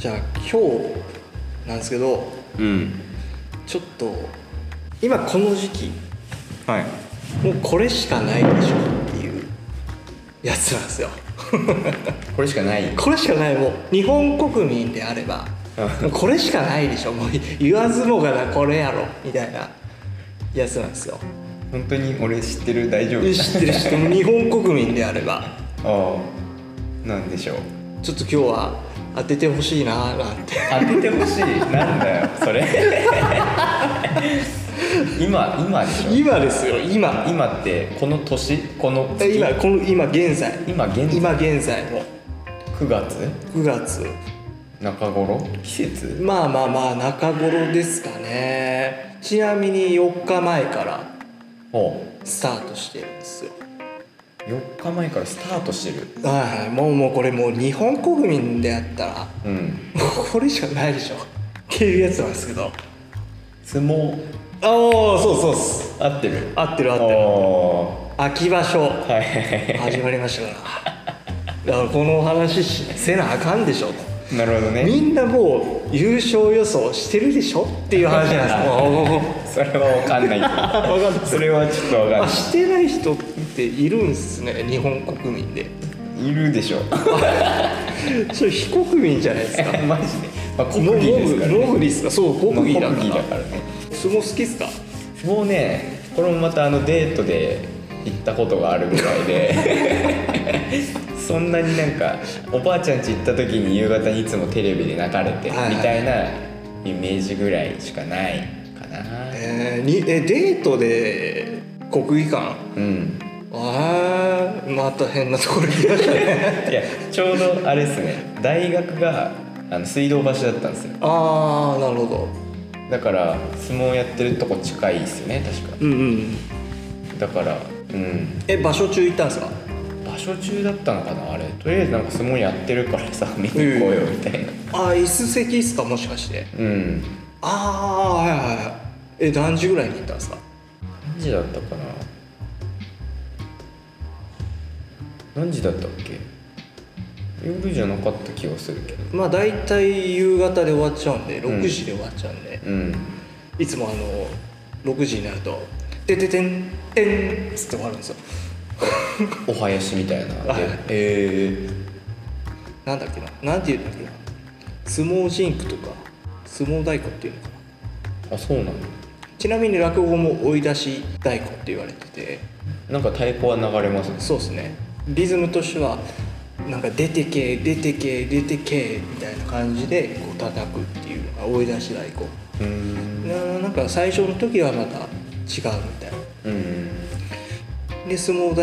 じゃあ今日なんですけどうん。ちょっと今この時期はい。もうこれしかないでしょっていうやつなんですよ。これしかない。これしかない。もう日本国民であればこれしかないでしょ。もう言わずもがなこれやろ。みたいなやつなんですよ。本当に俺知ってる？大丈夫？知ってる人も日本国民であれば。ああ。なんでしょう？ちょっと今日は当ててほしいなーなんて。当ててほしい。なんだよそれ。今今でしょ？今ですよ今。今ってこの年？このえ月今この今現在。今現在？今現在の。9月？9月。中頃？季節？まあまあまあ中頃ですかね。ちなみに4日前からおスタートしてる4日前からスタートしてる。はいはい。もうもうこれもう日本国民であったらうん。もうこれしかないでしょ。っていうやつなんですけど。相撲。ああそうそうっす。合ってる。合ってる合ってる。お秋場所。ーはい。始まりましたから。だからこのお話しせなあかんでしょ。といなるほどね。みんなもう優勝予想してるでしょ。っていう話なんです。よ それは分かんない分かんない。それはちょっと分かんあなしてない人っているんですね。日本国民で。いいるでしょ。それ非国民じゃないですか。マジで、まあ、国技ですからノブリスか。そう国技だから。ね。相撲好きっすか？もうねこれもまたあのデートで行ったことがあるぐらいで。そんなになんかおばあちゃん家行った時に夕方にいつもテレビで流れてみたいなイメージぐらいしかないえー、にえデートで国技館？うん。ああまた変なところ行きましたね。いやちょうどあれですね。大学があの水道橋だったんですよ。ああなるほど。だから相撲やってるとこ近いですよね確か。うんうん。だからうん。え場所中行ったんですか？場所中だったのかなあれ。とりあえずなんか相撲やってるからさ 見に行こうよみたいな。ああ椅子席っすかもしかして？うん。ああはいはいはいえ何時ぐらいに行ったんですか？何時だったかな。何時だったっけ？夜じゃなかった気がするけど。まあ大体夕方で終わっちゃうんで6時で終わっちゃうんで、うん。いつもあの6時になると「てててんてん」っつって終わるんですよ。お囃子みたいなではい。えなんだっけななんて言うんだっけな。相撲ジンクとか相撲太鼓っていうのかな。ー、あそうなのちなみに落語も追い出し太鼓って言われてて。なんか太鼓は流れます？ねそうですね。リズムとしてはなんか出てけ出てけ出てけみたいな感じでこう叩くっていうのが追い出し太鼓。うーん。ななんか最初の時はまた違うみたいな。うん。で相撲太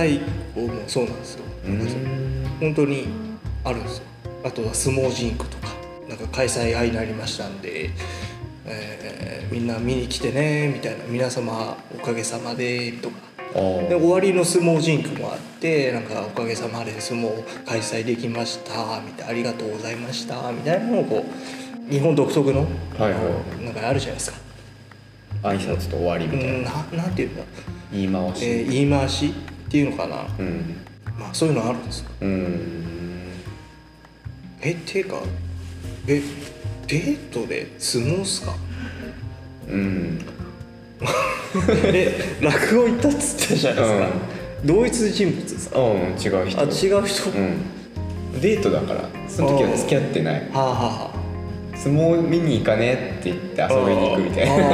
鼓もそうなんですよ。本当にあるんですよ。あとは相撲ジンクとか。なんか開催愛になりましたんで、えーみんな見に来てねみたいな。皆様おかげさまでとか。で終わりの相撲ジンクもあってなんかおかげさまで相撲開催できましたみたいな。ありがとうございましたみたいなのをこう日本独特の、はいはなんかあるじゃないですか、挨拶と終わりうみたいな、ん、ななんていうんだ、言い回し、えー言い回しっていうのかな、うん。まあ、そういうのあるんですようん。えていうかえデートで相撲っすか？うん。え落語行ったっつったじゃないですか、同一人物ですか？うん違う人。あ違う人、はうん。デートだからその時は付き合ってない。あ、はあは相撲見に行かねって言ってあ、遊びに行くみたいな。なる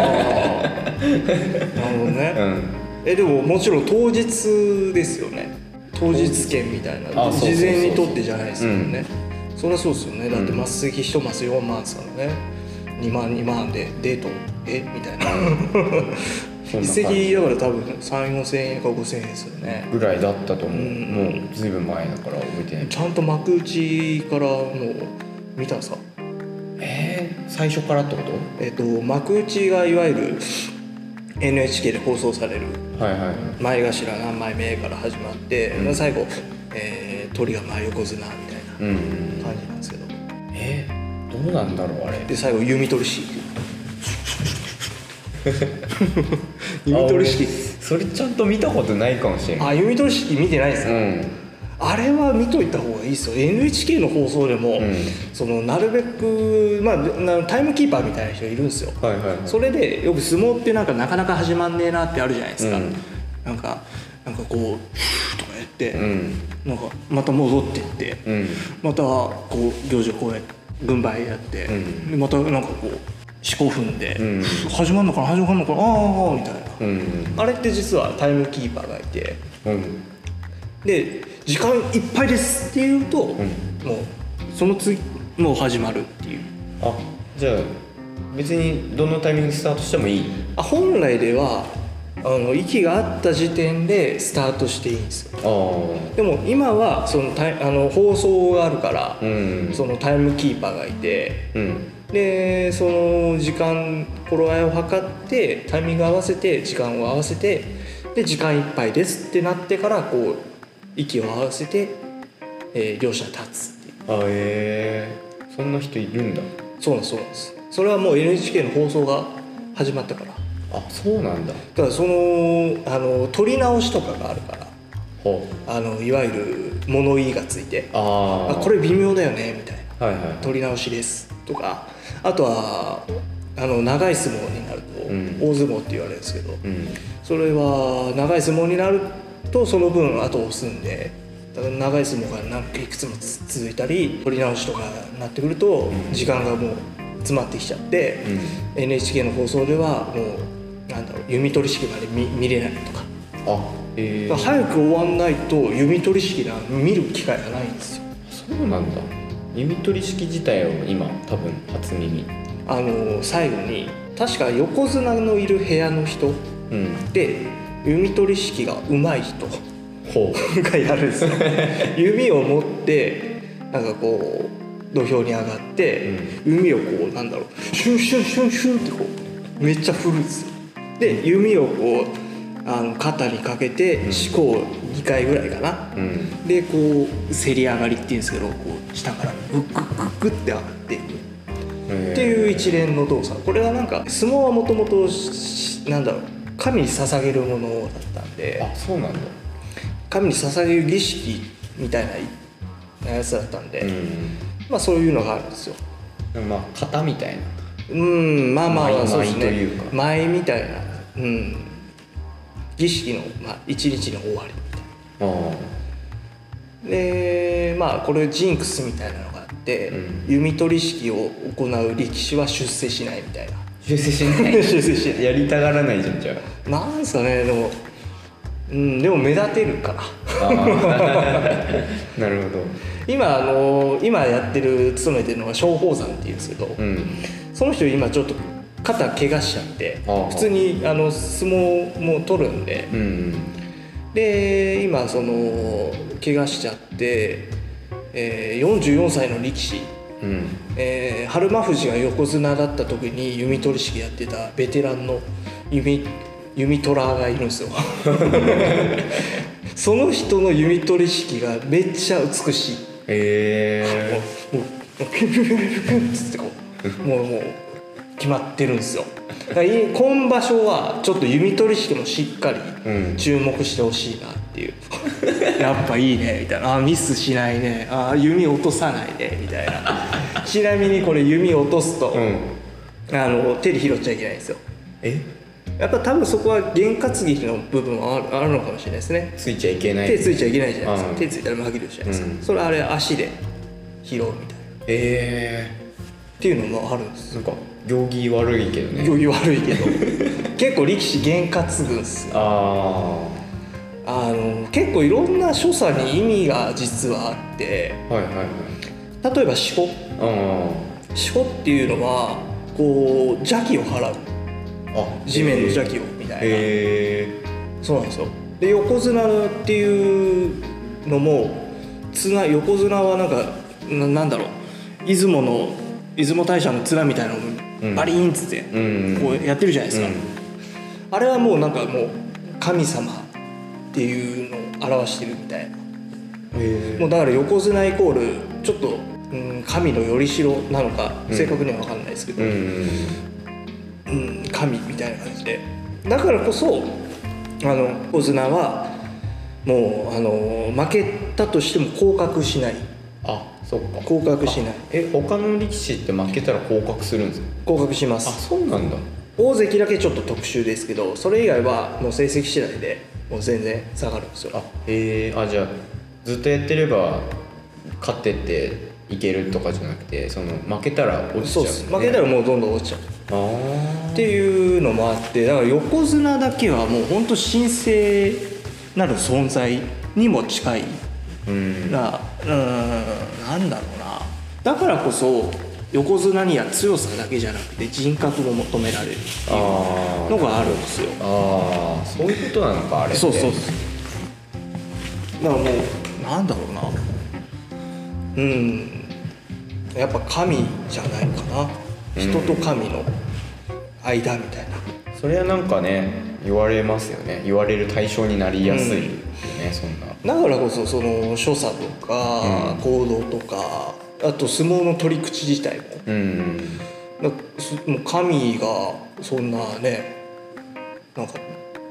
ほどね、うん。えでももちろん当日ですよね。当日券みたいな。事前に取ってじゃないですもんね、そりゃそうですよね。だってうん末席1マス4万ですからね。2万2万でデート？え？みたいな。一席じだから多分3 4千円か5千円ですよね。ぐらいだったと思う、うん。もうずいぶん前だから覚えてない。ちゃんと幕内からもう見たんですかえー、最初からってこと？えっ、と幕内がいわゆる NHK で放送されるはいはいはい。前頭何枚目から始まって、うん。最後、えー鳥が真横綱みたいな感じなん。ですけどえー、どうなんだろうあれ。で最後弓取り式。弓取り式。それちゃんと見たことないかもしれないあ弓取り式見てないですか、うん。あれは見といた方がいいですよ。NHK の放送でも、うん。そのなるべく、まあ、なタイムキーパーみたいな人いるんですよ、はいはいはい。それでよく相撲ってなんかなかなか始まんねえなってあるじゃないですか、うん。なんかなんかこうフーとかやって、うん。なんかまた戻ってって、うん。またこう行事こうやって軍配やって、うん。でまたなんかこう四股踏んで、うん。始まるのかな始まるのかなああみたいな、うん。あれって実はタイムキーパーがいてうん。で時間いっぱいですって言うと、もうその次もう始まるっていう。あじゃあ別にどのタイミングでスタートしてもいい？あ本来ではあの息があった時点でスタートしていいんですよ。でも今はそのタイあの放送があるから、うん。そのタイムキーパーがいてうん。でその時間頃合いを測ってタイミング合わせて時間を合わせてで時間いっぱいですってなってからこう息を合わせて、えー両者立つっていう。あえー、そんな人いるんだ。そうなんですそうなんです。それはもう NHK の放送が始まったからあそうなんだ。だからそのあの撮り直しとかがあるから。あのいわゆる物言いがついて。あこれ微妙だよねみたいな。はいはい。はい撮り直しですとか。あとはあの長い相撲になると、うん。大相撲って言われるんですけど。うん。それは長い相撲になるとその分後を押すんで長い相撲が何いくつもつ続いたり撮り直しとかになってくると時間がもう詰まってきちゃって、NHK の放送ではもうなんだろう弓取り式まで見見れないとか。あえー、早く終わんないと弓取り式が見る機会がないんですよ。そうなんだ。弓取り式自体を今多分初耳。あの最後に確か横綱のいる部屋の人うん。で弓取り式が上手い人ほがやるんですよ。弓を持ってなんかこう土俵に上がって、弓をこうなんだろうシュンシュンシュンシュンってこうめっちゃ振るんですよで弓をこうあの肩にかけて四股を2回ぐらいかな、ううん。でこうせり上がりっていうんですけどこう下からグッグッグッグッって上がっていくっていう一連の動作。これはなんか相撲はもともとなんだろう神に捧げるものだったんであそうなんだ。神に捧げる儀式みたいなやつだったんで、うん。まあそういうのがあるんですよ。まあ型みたいな。うんまあまあ舞そうです舞というか。ね舞みたいなうん。儀式の、まあ、一日の終わりみたいな。あでまあこれジンクスみたいなのがあって、うん。弓取り式を行う力士は出世しないみたいな。出世しない。出世しない。やりたがらないじゃんじゃなんですかねでも。うんでも目立てるから。なるほど。今あの今やってる勤めてるのが松鳳山っていうんですけど、うん。その人今ちょっと肩怪我しちゃって普通にあの相撲も取るんで。うんで今その怪我しちゃって、えー44歳の力士、うん。えー春馬富士が横綱だった時に弓取り式やってたベテランの弓弓トラがいるんですよ。その人の弓取り式がめっちゃ美しい。えもうもうピュピュピュピュピュピュッつってこう。もうもう決まってるんですよ。だからい今場所はちょっと弓取り式もしっかりうん。注目してほしいなっていう。やっぱいいねみたいな。あミスしないね。あ弓落とさないねみたいな。ちなみにこれ弓落とすと、うん。あの手で拾っちゃいけないんですよ。え？やっぱ多分そこは験担ぎの部分はあるあるのかもしれないですね。ついちゃいけない。手ついちゃいけないじゃないですか。うん。手ついたら紛れるじゃないですか、うん。それあれ足で拾うみたいな。っえていうのもあるんですー、なんか行儀悪いけどね。行儀悪いけど。結構力士験担ぐんですよ。ああの結構いろんな所作に意味が実はあって。あはいはいはい。例えば四股。あ四股っていうのはこう邪気を払う。ーあ地面の邪気をみたいな、へそうなんですよ。で横綱っていうのも綱横綱はなんかななんだろう。出雲の出雲大社の綱みたいなのうんをバリーンっつってうんこうやってるじゃないですか、うん。あれはもうなんかもう神様っていうのを表してるみたいな。え。もうだから横綱イコールちょっと、うん、神のよりしろなのかうん。正確には分かんないですけど、うん。うん、神みたいな感じで。だからこそあの横綱はもうあの負けたとしても降格しない。あそっか。降格しない。え他の力士って負けたら降格するんですか？降格しまあすそうなんだ。大関だけちょっと特殊ですけどそれ以外はもう成績次第でもう全然下がるんですよ。あへえ。あじゃあずっとやってれば勝ってっていけるとかじゃなくてその負けたら落ちちゃそううです。負けたらもうどんどん落ちちゃう。あっていうのもあってだから横綱だけはもう本当神聖なる存在にも近いあうん。なうーんなんだろうな。だからこそ横綱には強さだけじゃなくて人格も求められるっていうあのがあるんですよ。ああそういうことなのかあれそうそうだからもうなんだろうな。うん。やっぱ神じゃないかな。人と神の間みたいな。それはなんかね言われますよね。言われる対象になりやすいよね、そんな。だからこそその所作とか行動とか、あと相撲の取り口自体も。うんだすもう神がそんなねなんか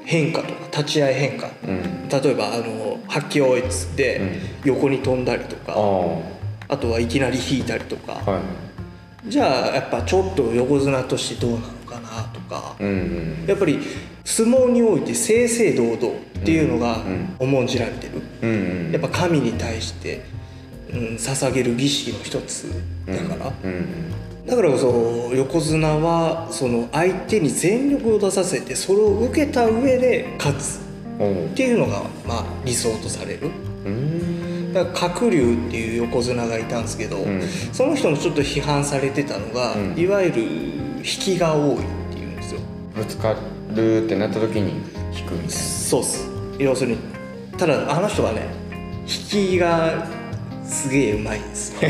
変化とか立ち合い変化、うん。例えばあの「発揮をい」っつって横に飛んだりとか、ああ。あとはいきなり引いたりとか、はい。じゃあやっぱちょっと横綱としてどうなのかなとか、うんうん。やっぱり相撲において正々堂々っていうのがうん。重んじられてる、やっぱ神に対して、うん、捧げる儀式の一つだから、だからこそ横綱はその相手に全力を出させてそれを受けた上で勝つっていうのがまあ理想とされる。うん。だから鶴竜っていう横綱がいたんですけど、ん。その人もちょっと批判されてたのが、うん。いわゆる引きが多いっていうんですよ。ぶつかるってなった時に引くみたいそうっす。要するにただあの人はね引きがすげえうまいんですよ。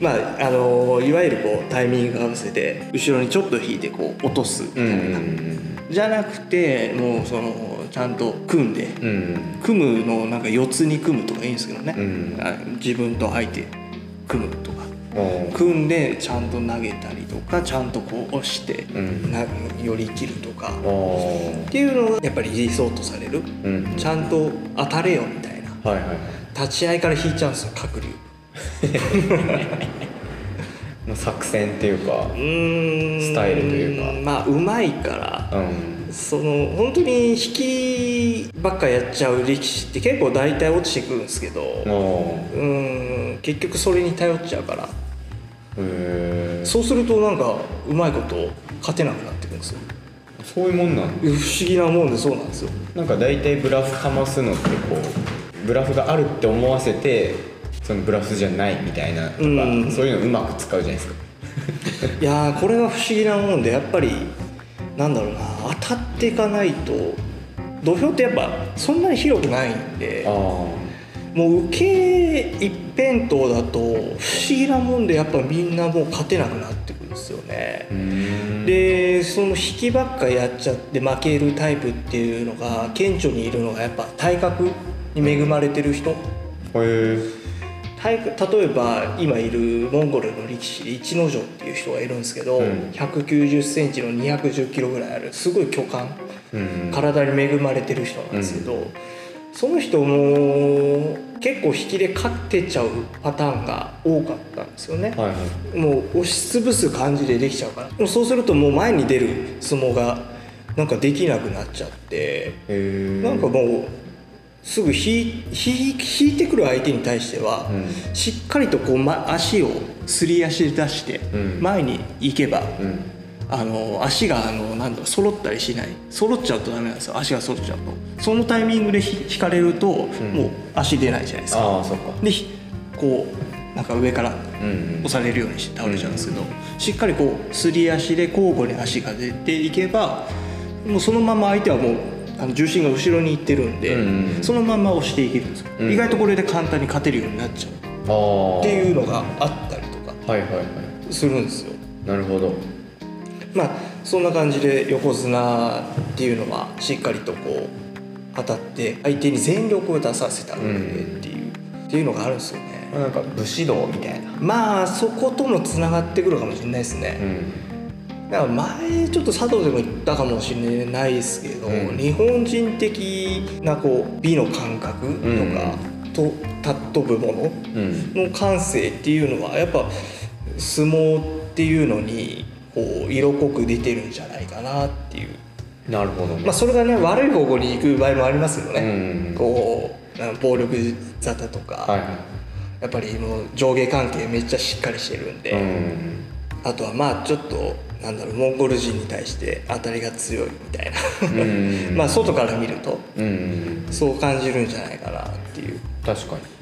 まああのいわゆるこうタイミング合わせて後ろにちょっと引いてこう落とすみたな。いな、じゃなくてもうそのちゃんと組んで、うんうん。組むのなんか四つに組むとかいいんですけどね、うん。あ自分と相手組むとか組んでちゃんと投げたりとかちゃんとこう押して、寄り切るとか、っていうのがやっぱり理想とされる、うん。ちゃんと当たれよみたいな。はいはい。はい立ち合いから引いちゃうんですよ鶴竜。ま あ作戦っていうかスタイルというか。まあうまいからうん。その本当に引きばっかやっちゃう力士って結構大体落ちてくるんですけどおうん。結局それに頼っちゃうからそうするとなんかうまいこと勝てなくなってくるんですよ。そういうもんなの不思議なもんでそうなんですよ。なんか大体ブラフかますのってこうブラフがあるって思わせてそのブラフじゃないみたいなとか、うん。そういうのうまく使うじゃないですか。いやーこれが不思議なもんでやっぱりなんだろうな。当たっていかないと土俵ってやっぱそんなに広くないんであもう受け一辺倒だと不思議なもんでやっぱみんなもう勝てなくなってくるんですよね。でその引きばっかやっちゃって負けるタイプっていうのが顕著にいるのがやっぱ体格に恵まれてる人。体格例えば今いるモンゴルの力士で一ノ城っていう人がいるんですけど、うん。1 9 0センチの2 1 0キロぐらいあるすごい巨漢。うん。体に恵まれてる人なんですけど、その人も結構引きで勝ってちゃうパターンが多かったんですよね、はいはい。もう押しつぶす感じでできちゃうから。でもそうするともう前に出る相撲がなんかできなくなっちゃって。なんかもうすぐ引い引い引いてくる相手に対しては、うん。しっかりとこう、ま、足をすり足で出してうん。前に行けば、うんあの足があのなんだ揃ったりしない。揃っちゃうとダメなんですよ。足が揃っちゃうと。そのタイミングでひ引かれると、もう足出ないじゃないですか。でひこうなんか上からうんうん。押されるようにして倒れちゃうんですけど、しっかりこうすり足で交互に足が出ていけばもうそのまま相手はもうあの重心が後ろに行ってるんで、うんうんそのまま押していけるんですよ、うん。意外とこれで簡単に勝てるようになっちゃうっていうのがあったりとかはいはいはい。するんですよ。なるほどまあそんな感じで横綱っていうのはしっかりとこう当たって相手に全力を出させたっていう、っていうのがあるんですよね。まあなんか武士道みたいな。まあそこともつながってくるかもしれないですね、うん。だから前ちょっと佐藤でも言ったかもしれないですけど、うん。日本人的なこう美の感覚とか、と尊ぶものうん。の感性っていうのはやっぱ相撲っていうのにこう色濃く出てるんじゃないかなっていう。なるほどね、まあそれがね悪い方向に行く場合もありますよね、うん。こうあの暴力沙汰とか、はいはやっぱりもう上下関係めっちゃしっかりしてるんで、いうん。あとはまあちょっとなんだろうモンゴル人に対して当たりが強いみたいな。うん。まあ外から見ると。うん。そう感じるんじゃないかなっていう。確かに